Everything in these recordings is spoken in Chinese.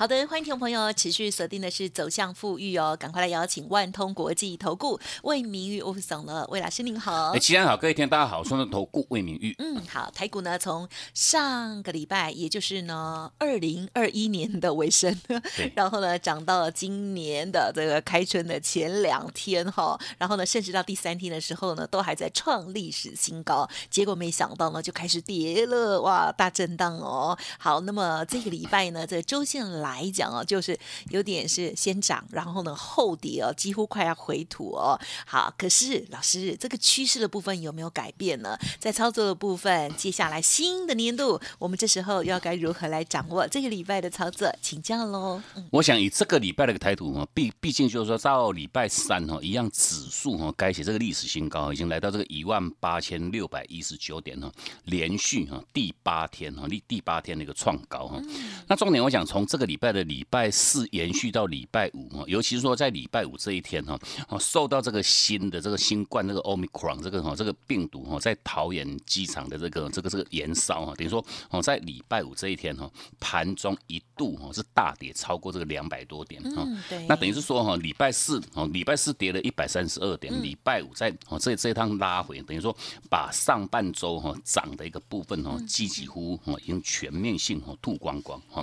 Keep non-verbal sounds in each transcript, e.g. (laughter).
好的，欢迎听众朋友持续锁定的是走向富裕哦，赶快来邀请万通国际投顾魏明玉吴总了，魏老师您好。哎，齐安好，各位听大家好，我是投顾魏明玉。嗯，好，台股呢从上个礼拜，也就是呢二零二一年的尾声，(laughs) 然后呢涨到了今年的这个开春的前两天哈，然后呢甚至到第三天的时候呢都还在创历史新高，结果没想到呢就开始跌了，哇，大震荡哦。好，那么这个礼拜呢这周线来。来讲哦，就是有点是先涨，然后呢后跌哦，几乎快要回吐哦。好，可是老师，这个趋势的部分有没有改变呢？在操作的部分，接下来新的年度，我们这时候要该如何来掌握这个礼拜的操作？请教喽。我想以这个礼拜的一个态度哈，毕毕竟就是说到礼拜三哈，一样指数哈改写这个历史新高，已经来到这个一万八千六百一十九点哈，连续哈第八天哈第第八天的一个创高哈。那重点我想从这个礼拜的礼拜四延续到礼拜五哈，尤其是说在礼拜五这一天哈，哦受到这个新的这个新冠这个 omicron 这个哈这个病毒哈在桃园机场的这个这个这个延烧哈，等于说哦在礼拜五这一天哈盘中一度哈是大跌超过这个两百多点哈，那等于是说哈礼拜四哦礼拜四跌了一百三十二点，礼拜五在哦这这一趟拉回，等于说把上半周哈涨的一个部分哈几几乎哦已经全面性哈吐光光哈，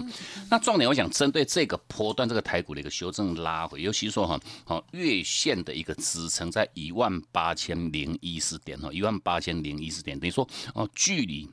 那重点我想针对这个波段这个台股的一个修正拉回，尤其说哈，哦月线的一个支撑在一万八千零一十点哦，一万八千零一十点，等于说哦距离。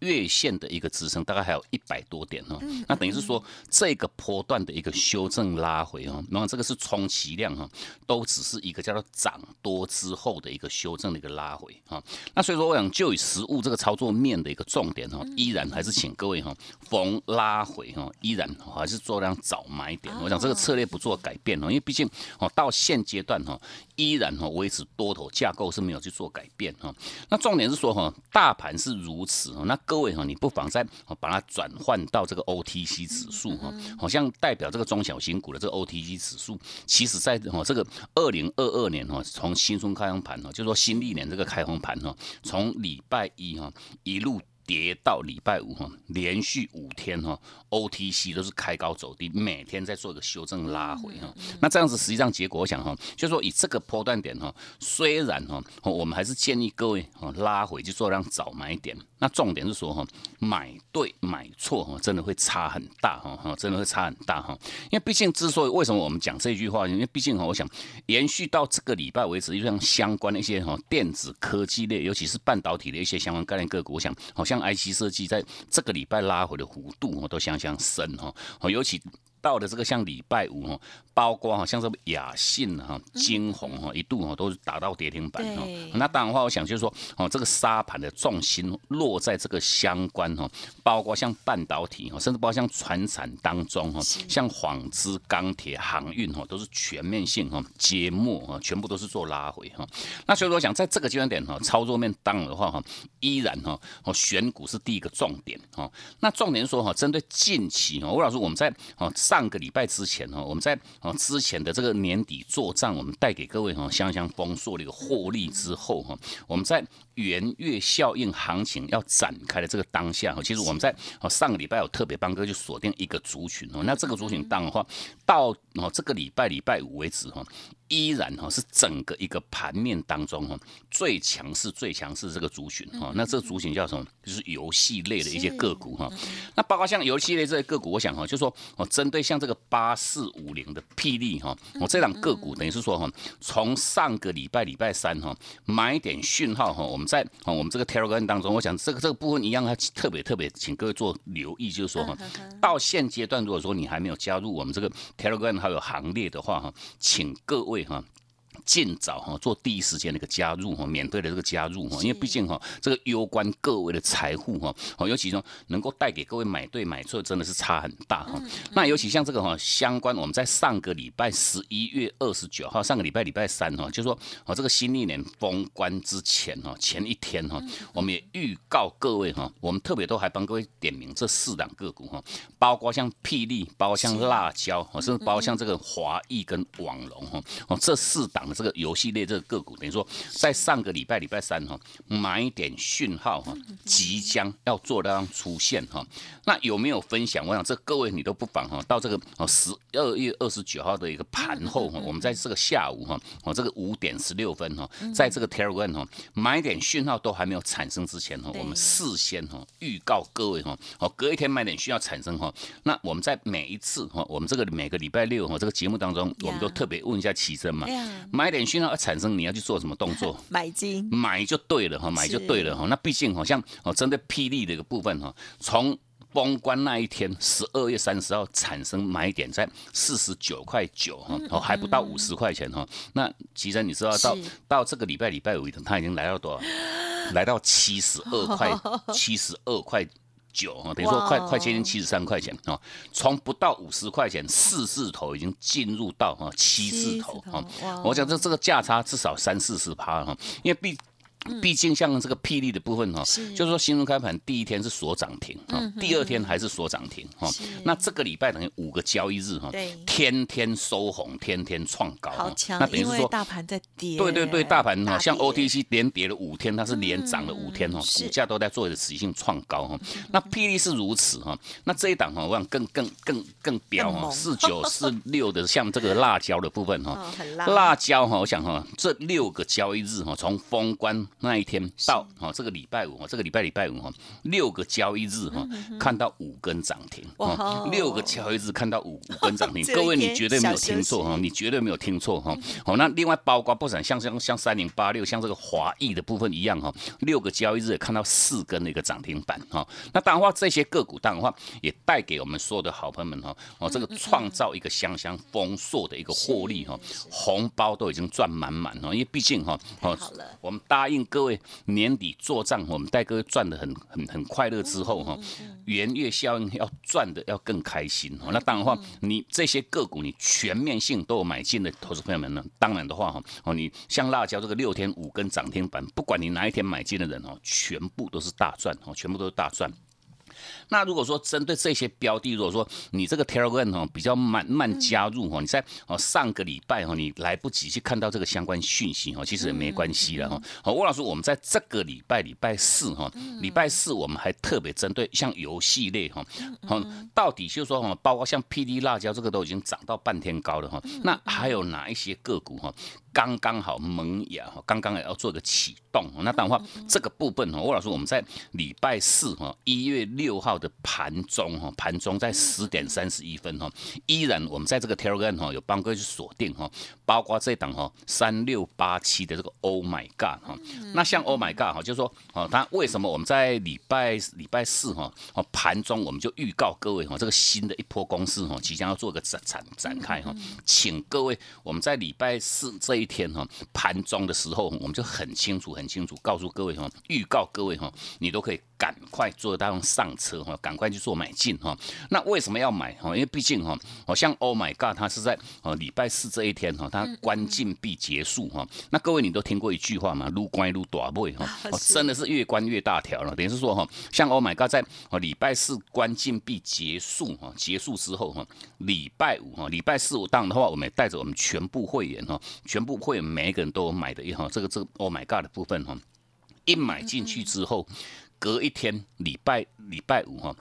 月线的一个支撑大概还有一百多点哈，那等于是说这个波段的一个修正拉回哈，那么这个是充其量哈，都只是一个叫做涨多之后的一个修正的一个拉回哈。那所以说我想就以实物这个操作面的一个重点哈，依然还是请各位哈逢拉回哈，依然还是做量早买点。我想这个策略不做改变哦，因为毕竟哦到现阶段哈，依然哈维持多头架构是没有去做改变哈。那重点是说哈，大盘是如此哈。那各位哈，你不妨再把它转换到这个 OTC 指数哈，好像代表这个中小型股的这个 OTC 指数，其实在哈这个二零二二年哈，从新春开红盘哈，就说新历年这个开红盘哈，从礼拜一哈一路。跌到礼拜五哈，连续五天哈，OTC 都是开高走低，每天在做一个修正拉回哈。那这样子实际上结果，我想哈，就是说以这个波段点哈，虽然哈，我们还是建议各位哈拉回去做量早买点。那重点是说哈，买对买错哈，真的会差很大哈，哈，真的会差很大哈。因为毕竟之所以为什么我们讲这句话，因为毕竟哈，我想延续到这个礼拜为止，就像相关的一些哈电子科技类，尤其是半导体的一些相关概念个股，我想好像。IC 设计在这个礼拜拉回的幅度哦，都相当深哈，尤其到了这个像礼拜五哈。包括哈，像这么雅信哈、金红哈，一度哈都是达到跌停板哈。那当然话，我想就是说，哦，这个沙盘的重心落在这个相关哈，包括像半导体哈，甚至包括像船产当中哈，像纺织、钢铁、航运哈，都是全面性哈，揭幕哈，全部都是做拉回哈。那所以说，想在这个阶段点哈，操作面当的话哈，依然哈，哦，选股是第一个重点哈。那重点说哈，针对近期哈，吴老师，我们在哦上个礼拜之前哦，我们在哦之前的这个年底做账，我们带给各位哦香香丰硕的一个获利之后哈，我们在。元月效应行情要展开的这个当下哈，其实我们在哦上个礼拜有特别帮哥就锁定一个族群哦，那这个族群当的话，到哦这个礼拜礼拜五为止哈，依然哈是整个一个盘面当中哈最强势最强势这个族群哈，那这个族群叫什么？就是游戏类的一些个股哈，那包括像游戏类这些个股，我想哈，就说哦针对像这个八四五零的霹雳哈，我这档个股等于是说哈，从上个礼拜礼拜三哈买点讯号哈，我们。在啊，我们这个 Telegram 当中，我想这个这个部分一样，要特别特别请各位做留意，就是说哈，到现阶段，如果说你还没有加入我们这个 Telegram 还有行列的话哈，请各位哈。尽早哈做第一时间的一个加入哈，免费的这个加入哈，因为毕竟哈这个攸关各位的财富哈，哦，尤其说能够带给各位买对买错真的是差很大哈。那尤其像这个哈相关，我们在上个礼拜十一月二十九号，上个礼拜礼拜三哈，就说哦这个新历年封关之前哈，前一天哈，我们也预告各位哈，我们特别都还帮各位点名这四档个股哈，包括像霹雳，包括像辣椒，甚至包括像这个华谊跟网龙哈，哦这四档的这个游戏类这个个股，等于说在上个礼拜礼拜三哈，买点讯号哈，即将要做到出现哈。那有没有分享？我想这各位你都不妨哈，到这个哦十二月二十九号的一个盘后哈，我们在这个下午哈，哦这个五点十六分哈，在这个 Telegram 哈，买点讯号都还没有产生之前哈，我们事先哈预告各位哈，哦隔一天买点需要产生哈，那我们在每一次哈，我们这个每个礼拜六哈这个节目当中，我们都特别问一下奇珍嘛，买点讯号要产生，你要去做什么动作？(laughs) 买金，买就对了哈，买就对了哈。那毕竟好像哦，针对霹雳的一个部分哈，从封关那一天，十二月三十号产生买点在四十九块九哈，哦还不到五十块钱哈。那其实你知道到到这个礼拜礼拜五，它已经来到多少？来到七十二块，(laughs) 七十二块九啊，等于说快快接近七十三块钱啊。从不到五十块钱四字头已经进入到哈七字头啊。我讲这这个价差至少三四十趴哈，因为毕。毕竟像这个霹雳的部分哈，就是说新闻开盘第一天是锁涨停啊，第二天还是锁涨停哈。那这个礼拜等于五个交易日哈，天天收红，天天创高。好强，那等于是说大盘在跌。对对对，大盘哈，像 OTC 连跌了五天，它是连涨了五天哈，股价都在做一个持续性创高哈。那霹雳是如此哈，那这一档哈，我想更更更更飙哈，四九四六的像这个辣椒的部分哈，(laughs) 辣椒哈，我想哈，这六个交易日哈，从封关。那一天到哦，这个礼拜五哦，这个礼拜礼拜五哈，六个交易日哈，看到五根涨停哦，六个交易日看到五五根涨停，各位你绝对没有听错哈，你绝对没有听错哈。好，那另外包括不少像像像三零八六，像这个华裔的部分一样哈，六个交易日看到四根的一个涨停板哈。那当然话这些个股当然话也带给我们所有的好朋友们哈，哦这个创造一个香香丰硕的一个获利哈，红包都已经赚满满哦，因为毕竟哈，哦我们答应。各位年底做账，我们带各位赚的很很很快乐之后哈，元月效应要赚的要更开心哈。那当然话，你这些个股你全面性都有买进的投资朋友们呢，当然的话哈，哦你像辣椒这个六天五根涨停板，不管你哪一天买进的人哦，全部都是大赚哦，全部都是大赚。那如果说针对这些标的，如果说你这个 Telegram 哦比较慢慢加入哦，你在哦上个礼拜哦你来不及去看到这个相关讯息哦，其实也没关系了哈。好，吴老师，我们在这个礼拜礼拜四哈，礼拜四我们还特别针对像游戏类哈，好，到底就是说哈，包括像 PD 辣椒这个都已经涨到半天高了哈，那还有哪一些个股哈？刚刚好萌芽哈，刚刚也要做个启动。那当然话，这个部分哈，魏老师，我们在礼拜四哈，一月六号的盘中哈，盘中在十点三十一分哈，依然我们在这个 Telegram 哈有帮各位去锁定哈，包括这档哈三六八七的这个 Oh My God 哈，那像 Oh My God 哈，就是说哦，它为什么我们在礼拜礼拜四哈，哦盘中我们就预告各位哈，这个新的一波公司哈，即将要做个展展展开哈，请各位我们在礼拜四这一天哈盘中的时候，我们就很清楚、很清楚告诉各位哈，预告各位哈，你都可以赶快做到上车哈，赶快去做买进哈。那为什么要买哈？因为毕竟哈，好像 Oh my God，它是在呃礼拜四这一天哈，它关禁闭结束哈。那各位你都听过一句话嘛，撸关撸短位哈，真的是越关越大条了。等于是说哈，像 Oh my God 在礼拜四关禁闭结束哈，结束之后哈，礼拜五哈，礼拜四五当的话，我们带着我们全部会员哈，全部。会每一个人都买的一哈，这个这个 Oh my God 的部分哈，一买进去之后，隔一天礼拜礼拜五哈。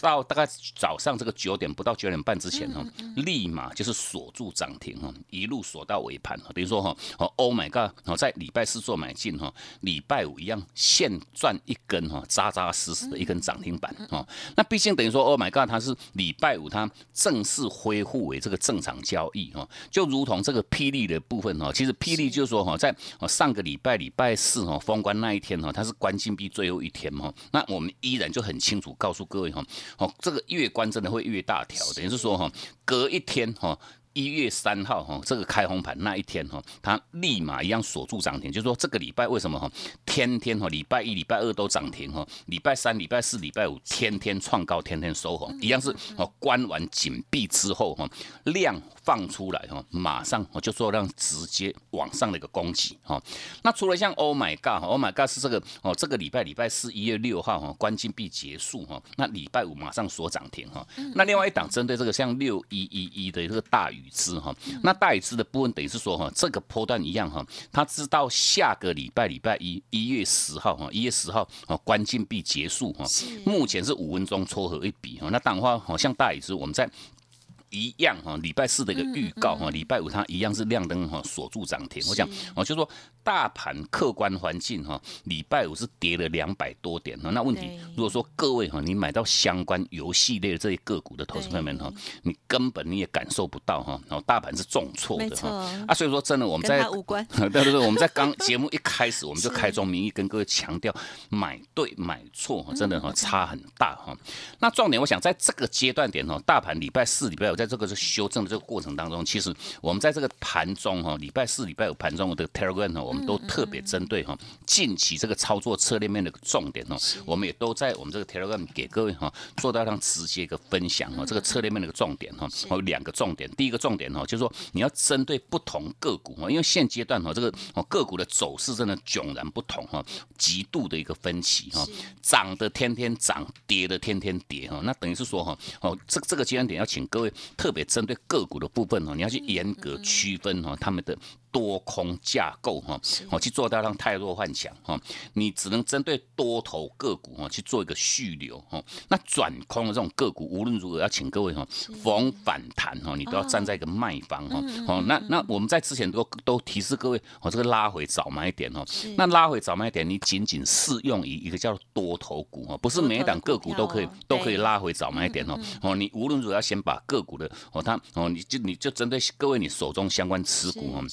到大概早上这个九点不到九点半之前哈，立马就是锁住涨停哈，一路锁到尾盘哈。等于说哈，哦，Oh my God，哦，在礼拜四做买进哈，礼拜五一样现赚一根哈，扎扎实实的一根涨停板哈。那毕竟等于说 Oh my God，它是礼拜五它正式恢复为这个正常交易哈，就如同这个霹雳的部分哈，其实霹雳就是说哈，在上个礼拜礼拜四哈封关那一天哈，它是关禁闭最后一天哈，那我们依然就很清楚告诉各位哈。哦，这个月关真的会越大条，等于是说哈，隔一天哈，一月三号哈，这个开红盘那一天哈，它立马一样锁住涨停，就是说这个礼拜为什么哈，天天哈，礼拜一、礼拜二都涨停哈，礼拜三、礼拜四、礼拜五天天创高，天天收红，一样是哦，关完紧闭之后哈，量放出来哈，马上我就做让直接往上的一个攻击哈。那除了像 Oh my God，Oh my God 是这个哦，这个礼拜礼拜四一月六号哈，关禁闭结束哈，那礼拜五马上锁涨停哈。那另外一档针对这个像六一一一的这个大宇。资哈，那大宇资的部分等于是说哈，这个波段一样哈，它知道下个礼拜礼拜一一月十号哈，一月十号啊关禁闭结束哈，目前是五分钟撮合一笔哈，那当然话好像大宇资我们在。一样哈，礼拜四的一个预告哈，礼拜五它一样是亮灯哈，锁住涨停。我讲我就说大盘客观环境哈，礼拜五是跌了两百多点哈。那问题如果说各位哈，你买到相关游戏类的这些个股的投资朋友们哈，你根本你也感受不到哈，然后大盘是重挫的哈。啊，所以说真的我们在 (laughs) 对对对，我们在刚 (laughs) 节目一开始我们就开宗明义跟各位强调，买对买错哈，真的哈差很大哈。那重点我想在这个阶段点哈，大盘礼拜四礼拜五在在这个是修正的这个过程当中，其实我们在这个盘中哈，礼拜四、礼拜五盘中的 Telegram 呢，我们都特别针对哈近期这个操作策略面的重点哦，我们也都在我们这个 Telegram 给各位哈做到让直接一个分享哈，这个策略面的一个重点哈，有两个重点，第一个重点哈，就是说你要针对不同个股哈，因为现阶段哈这个哦个股的走势真的迥然不同哈，极度的一个分歧哈，涨的天天涨，跌的天天跌哈，那等于是说哈哦这这个阶段点要请各位。特别针对个股的部分哦，你要去严格区分哈，他们的。多空架构哈，哦去做到让太弱幻想哈，你只能针对多头个股哈去做一个续流哈。那转空的这种个股，无论如何要请各位哈，逢反弹哈，你都要站在一个卖方哈。哦，那那我们在之前都都提示各位，哦这个拉回早买点哦。那拉回早买点，你仅仅适用于一个叫多头股哈，不是每一档个股都可以都可以拉回早买点哦。哦，你无论如何要先把个股的哦，它哦，你就你就针对各位你手中相关持股哦。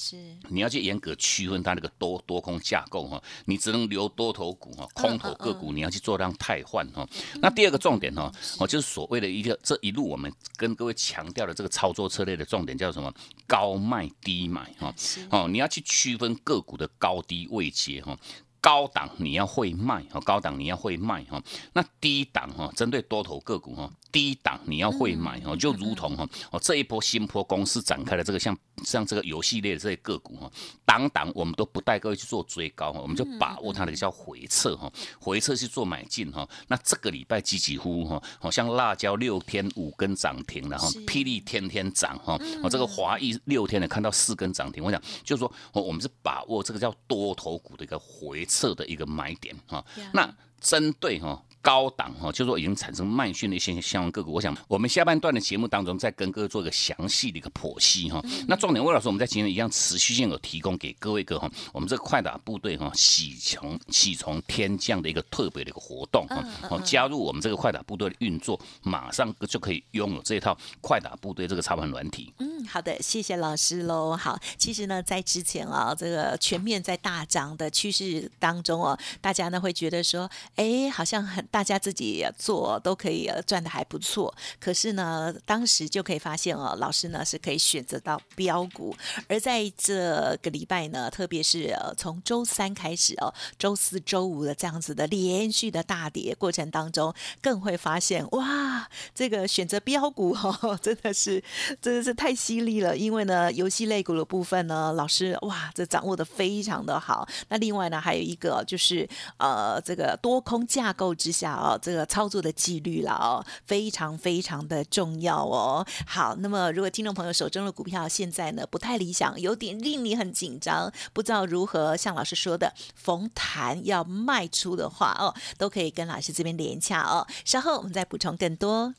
你要去严格区分它那个多多空架构哈，你只能留多头股哈，空头个股你要去做让汰换哈。那第二个重点哈，哦就是所谓的一个这一路我们跟各位强调的这个操作策略的重点叫什么？高卖低买哈。哦，你要去区分个股的高低位阶哈。高档你要会卖哈，高档你要会卖哈。那低档哈，针对多头个股哈。低档你要会买哦，就如同哈哦这一波新波公司展开的这个像像这个游戏类的这些个股哈，档档我们都不带各位去做追高哈，我们就把握它的叫回撤哈，回撤去做买进哈。那这个礼拜几几乎哈，好像辣椒六天五根涨停了哈，霹雳天天涨哈，我这个华裔六天的看到四根涨停，我想就是说哦，我们是把握这个叫多头股的一个回撤的一个买点哈。那针对哈。高档哈，就是说已经产生慢讯的一些相关个股，我想我们下半段的节目当中再跟各位做一个详细的一个剖析哈。那重点魏老师，我们在今天一样持续性有提供给各位个哈，我们这个快打部队哈喜从喜从天降的一个特别的一个活动哈，哦加入我们这个快打部队的运作，马上就可以拥有这一套快打部队这个操盘软体。嗯，好的，谢谢老师喽。好，其实呢，在之前啊，这个全面在大涨的趋势当中哦，大家呢会觉得说，哎，好像很。大家自己做都可以赚的还不错，可是呢，当时就可以发现哦，老师呢是可以选择到标股，而在这个礼拜呢，特别是呃从周三开始哦，周四周五的这样子的连续的大跌过程当中，更会发现哇，这个选择标股哦，真的是真的是太犀利了，因为呢，游戏类股的部分呢，老师哇，这掌握的非常的好。那另外呢，还有一个就是呃，这个多空架构之下。下哦，这个操作的纪律了哦，非常非常的重要哦。好，那么如果听众朋友手中的股票现在呢不太理想，有点令你很紧张，不知道如何像老师说的逢弹要卖出的话哦，都可以跟老师这边连洽哦。稍后我们再补充更多。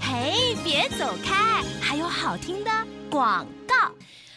嘿，别走开，还有好听的广告。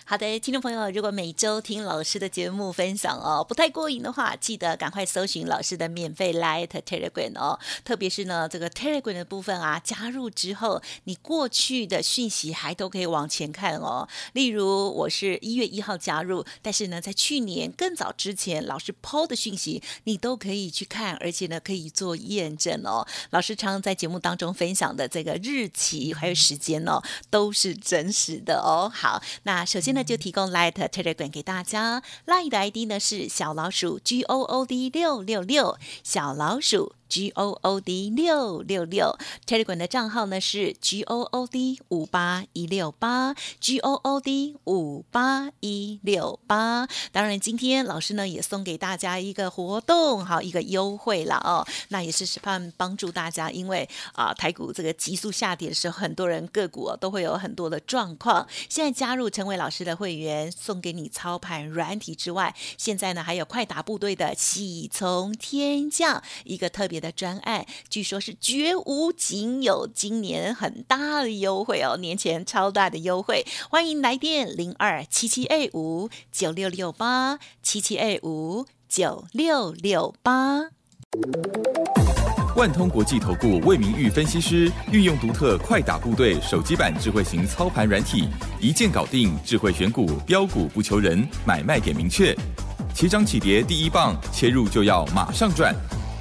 好的，听众朋友，如果每周听老师的节目分享哦，不太过瘾的话，记得赶快搜寻老师的免费 Light Telegram 哦。特别是呢，这个 Telegram 的部分啊，加入之后，你过去的讯息还都可以往前看哦。例如，我是一月一号加入，但是呢，在去年更早之前，老师抛的讯息，你都可以去看，而且呢，可以做验证哦。老师常常在节目当中分享的这个日期还有时间哦，都是真实的哦。好，那首先那。就提供 Light Telegram 给大家，Light 的 ID 呢是小老鼠 G O O D 六六六，小老鼠。G O O D 六六六，Telegram 的账号呢是 G O O D 五八一六八，G O O D 五八一六八。当然，今天老师呢也送给大家一个活动，好一个优惠了哦。那也是盼帮助大家，因为啊台股这个急速下跌的时候，很多人个股都会有很多的状况。现在加入成为老师的会员，送给你操盘软体之外，现在呢还有快打部队的喜从天降一个特别。的专案，据说是绝无仅有，今年很大的优惠哦，年前超大的优惠，欢迎来电零二七七二五九六六八七七二五九六六八。万通国际投顾魏明玉分析师运用独特快打部队手机版智慧型操盘软体，一键搞定智慧选股标股不求人，买卖点明确，起涨起跌第一棒，切入就要马上赚。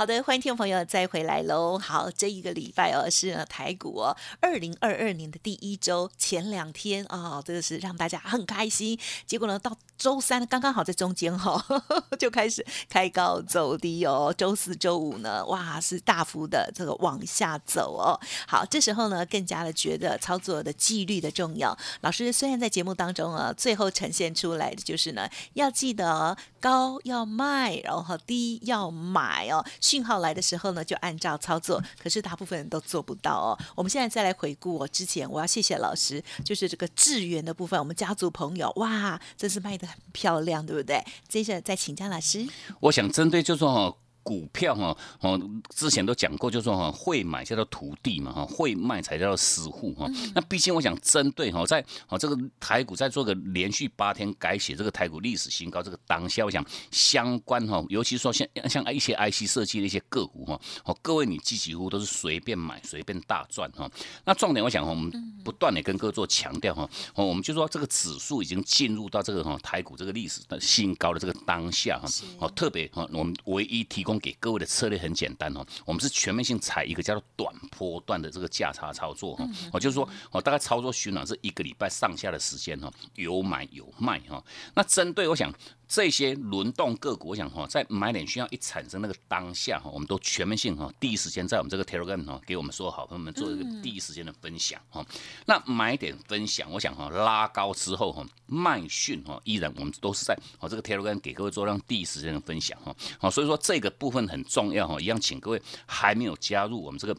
好的，欢迎听众朋友再回来喽。好，这一个礼拜哦是台股哦，二零二二年的第一周前两天啊，这个是让大家很开心。结果呢，到周三刚刚好在中间哈，(laughs) 就开始开高走低哦。周四周五呢，哇，是大幅的这个往下走哦。好，这时候呢，更加的觉得操作的纪律的重要。老师虽然在节目当中啊，最后呈现出来的就是呢，要记得高要卖，然后低要买哦。讯号来的时候呢，就按照操作，可是大部分人都做不到哦。我们现在再来回顾我之前，我要谢谢老师，就是这个智源的部分，我们家族朋友哇，真是卖的很漂亮，对不对？接着再请江老师，我想针对就说。股票哈哦，之前都讲过，就说哈会买叫做徒弟嘛哈，会卖才叫做师傅哈。那毕竟我想针对哈，在哦这个台股在做个连续八天改写这个台股历史新高这个当下，我想相关哈，尤其说像像一些 IC 设计的一些个股哈，哦各位你几几乎都是随便买随便大赚哈。那重点我想我们不断的跟各位做强调哈，哦我们就说这个指数已经进入到这个哈台股这个历史的新高的这个当下哈，哦特别哈我们唯一提供。给各位的策略很简单哦，我们是全面性采一个叫做短波段的这个价差操作哈，我就是说我大概操作循环是一个礼拜上下的时间哈，有买有卖哈，那针对我想。这些轮动个股，我想哈，在买点需要一产生那个当下哈，我们都全面性哈，第一时间在我们这个 Telegram 哈，给我们说好朋友们做一个第一时间的分享哈。那买点分享，我想哈，拉高之后哈，卖讯哈，依然我们都是在哦这个 Telegram 给各位做让第一时间的分享哈。好，所以说这个部分很重要哈，一样请各位还没有加入我们这个。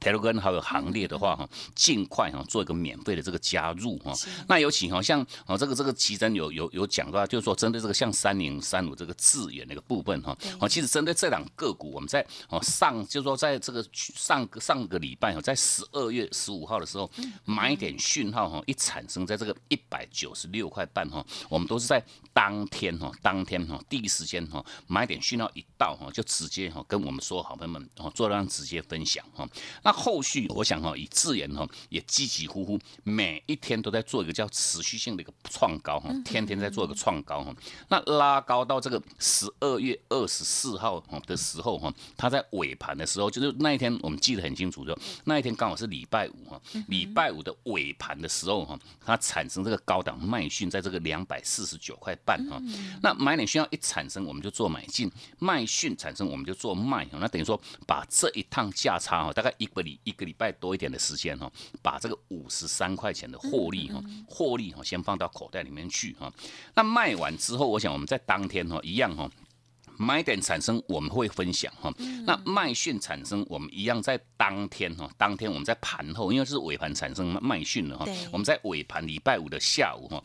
Telegram 还有行列的话哈，尽快哈做一个免费的这个加入哈。那有请哈，像哦这个这个奇珍有有有讲到，就是说针对这个像三零三五这个智远那个部分哈，哦其实针对这两个股，我们在哦上就是说在这个上个上个礼拜哈，在十二月十五号的时候买点讯号哈，一产生在这个一百九十六块半哈，我们都是在当天哈当天哈第一时间哈买点讯号一到哈，就直接哈跟我们说好朋友们哦做让直接分享哈。那后续我想哈，以智研哈也积极呼呼，每一天都在做一个叫持续性的一个创高哈，天天在做一个创高哈。那拉高到这个十二月二十四号的时候哈，它在尾盘的时候，就是那一天我们记得很清楚，就那一天刚好是礼拜五哈，礼拜五的尾盘的时候哈，它产生这个高档卖讯，在这个两百四十九块半哈。那买点需要一产生，我们就做买进；卖讯产生，我们就做卖。那等于说把这一趟价差哈，大概一。个礼一个礼拜多一点的时间哈，把这个五十三块钱的获利哈，获利哈先放到口袋里面去哈。那卖完之后，我想我们在当天哈一样哈。买点产生我们会分享哈，那卖讯产生我们一样在当天哈，当天我们在盘后，因为是尾盘产生卖讯了哈，我们在尾盘礼拜五的下午哈。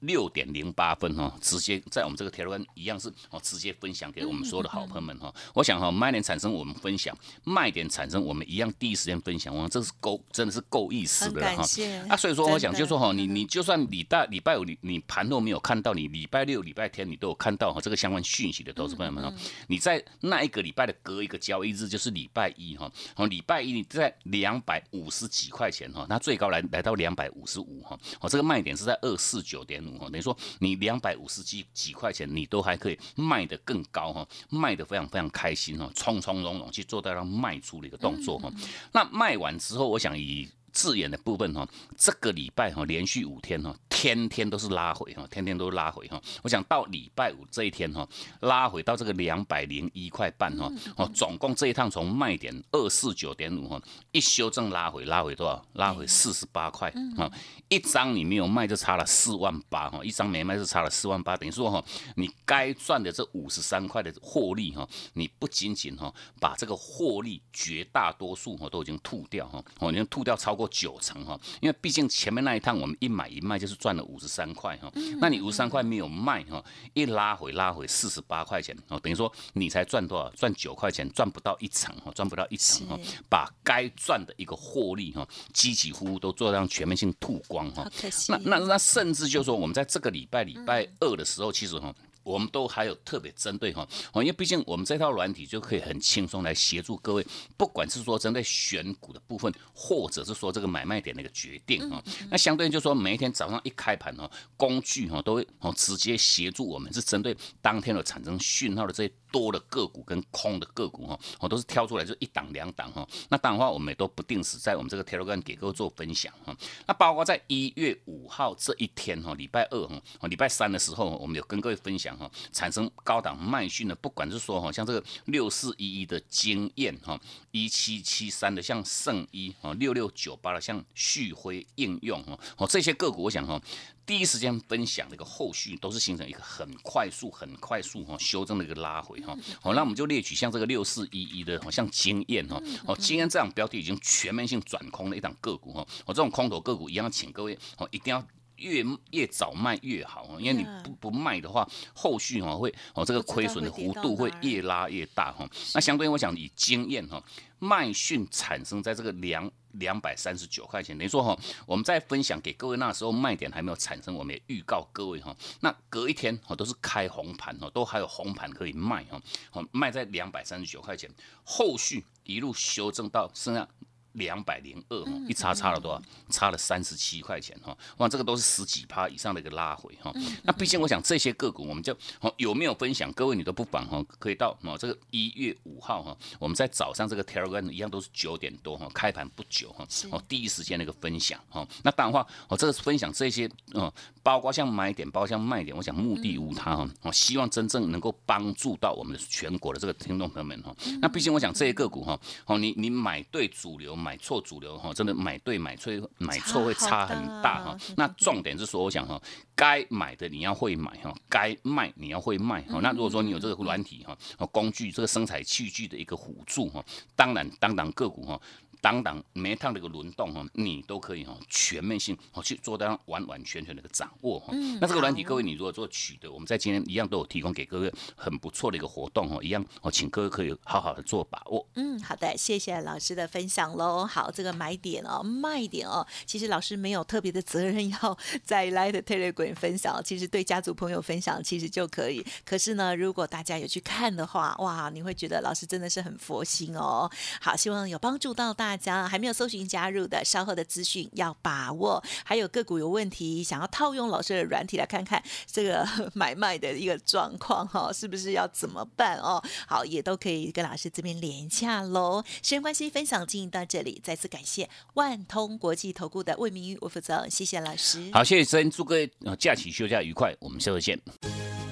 六点零八分哈，直接在我们这个铁路一样是哦，直接分享给我们所有的好朋友们哈。我想哈，卖点产生我们分享，卖点产生我们一样第一时间分享，哇，这是够真的是够意思的哈。啊，所以说我想就说哈，你你就算礼拜礼拜五你你盘都没有看到，你礼拜六礼拜天你都有看到哈这个相关讯息的投资朋友们哈，你在那一个礼拜的隔一个交易日就是礼拜一哈，哦礼拜一你在两百五十几块钱哈，那最高来来到两百五十五哈，哦这个卖点是在二四九点。等于说，你两百五十几几块钱，你都还可以卖得更高哈，卖得非常非常开心哈，从从容容去做到让卖出的一个动作哈。那卖完之后，我想以字眼的部分哈，这个礼拜哈，连续五天哈。天天都是拉回哈，天天都拉回哈。我想到礼拜五这一天哈，拉回到这个两百零一块半哈，哦，总共这一趟从卖点二四九点五哈，一修正拉回拉回多少？拉回四十八块啊，一张你没有卖就差了四万八哈，一张没卖就差了四万八，等于说哈，你该赚的这五十三块的获利哈，你不仅仅哈把这个获利绝大多数哈都已经吐掉哈，哦，已经吐掉超过九成哈，因为毕竟前面那一趟我们一买一卖就是赚。了五十三块哈，那你五十三块没有卖哈，一拉回拉回四十八块钱哦，等于说你才赚多少？赚九块钱，赚不到一成哈，赚不到一成哈，把该赚的一个获利哈，几几乎乎都做到全面性吐光哈。那那那甚至就是说，我们在这个礼拜礼拜二的时候，其实哈。我们都还有特别针对哈，哦，因为毕竟我们这套软体就可以很轻松来协助各位，不管是说针对选股的部分，或者是说这个买卖点的一个决定哈。那相对就说每一天早上一开盘哦，工具哈都会哦直接协助我们，是针对当天的产生讯号的这些。多的个股跟空的个股哈，我都是挑出来就一档两档哈。那当然话，我们也都不定时在我们这个 Telegram 给各位做分享哈。那包括在一月五号这一天哈，礼拜二哈，礼拜三的时候，我们有跟各位分享哈，产生高档卖讯的，不管是说哈，像这个六四一一的经验哈，一七七三的像圣一哈，六六九八的像旭辉应用哈，哦这些个股，我想哈。第一时间分享的一个后续都是形成一个很快速、很快速哈修正的一个拉回哈。好，那我们就列举像这个六四一一的，好像经验哈。哦，经验这样标的已经全面性转空的一档个股哈。哦，这种空头个股一样，请各位哦一定要越越早卖越好因为你不不卖的话，后续哈会哦这个亏损的幅度会越拉越大哈。那相对于我想以经验哈。卖讯产生在这个两两百三十九块钱，等于说哈，我们在分享给各位那时候卖点还没有产生，我们也预告各位哈，那隔一天哈都是开红盘哈，都还有红盘可以卖哈，好卖在两百三十九块钱，后续一路修正到剩下。两百零二哈，一差差了多少？差了三十七块钱哈，哇，这个都是十几趴以上的一个拉回哈。那毕竟我想这些个股，我们就有没有分享？各位你都不妨哈，可以到哦这个一月五号哈，我们在早上这个 Telegram 一样都是九点多哈，开盘不久哈，哦第一时间的一个分享哈。那当然话，我这个分享这些嗯，包括像买点，包括像卖点，我想目的无他哈，我希望真正能够帮助到我们的全国的这个听众朋友们哈。那毕竟我想这些个股哈，哦你你买对主流买。错主流哈，真的买对买错买错会差很大哈。那重点是说，我想哈，该买的你要会买哈，该卖你要会卖哈。那如果说你有这个软体哈，工具这个生产器具的一个辅助哈，当然当当个股哈。当当每一趟的一个轮动哈，你都可以哈全面性哦去做到完完全全的一个掌握哈。那这个软体各位你如果做取得，我们在今天一样都有提供给各位很不错的一个活动哦，一样哦，请各位可以好好的做把握。嗯，好的，谢谢老师的分享喽。好，这个买点哦，卖点哦，其实老师没有特别的责任要在 Light Telegram 分享，其实对家族朋友分享其实就可以。可是呢，如果大家有去看的话，哇，你会觉得老师真的是很佛心哦。好，希望有帮助到大。大家还没有搜寻加入的，稍后的资讯要把握。还有个股有问题，想要套用老师的软体来看看这个 (laughs) 买卖的一个状况哈，(laughs) 是不是要怎么办哦？好，也都可以跟老师这边连洽喽。时间关系，分享进行到这里，再次感谢万通国际投顾的魏明玉我负责，谢谢老师。好，谢谢真，祝各位假期休假愉快，我们下次见。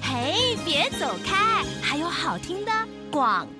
嘿，别走开，还有好听的广告。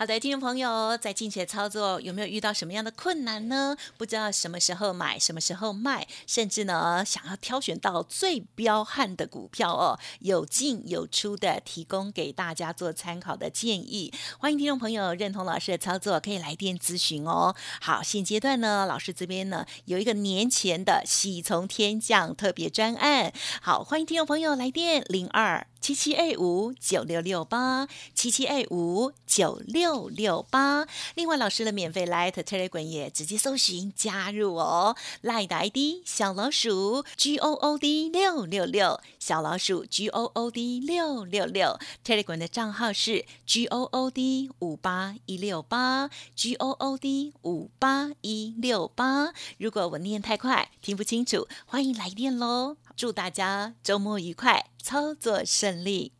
好的，听众朋友，在近期的操作有没有遇到什么样的困难呢？不知道什么时候买，什么时候卖，甚至呢，想要挑选到最彪悍的股票哦，有进有出的，提供给大家做参考的建议。欢迎听众朋友认同老师的操作，可以来电咨询哦。好，现阶段呢，老师这边呢有一个年前的喜从天降特别专案。好，欢迎听众朋友来电零二。七七二五九六六八，七七二五九六六八。另外，老师的免费 Light Telegram 也直接搜寻加入哦。Light 的 ID 小老鼠 G O O D 六六六，小老鼠 G O O D 六六六。Telegram 的账号是 G O O D 五八一六八，G O O D 五八一六八。如果我念太快听不清楚，欢迎来电喽。祝大家周末愉快，操作顺利。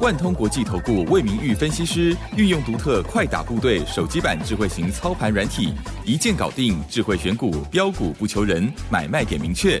万通国际投顾魏明玉分析师运用独特快打部队手机版智慧型操盘软体，一键搞定智慧选股标股不求人，买卖点明确，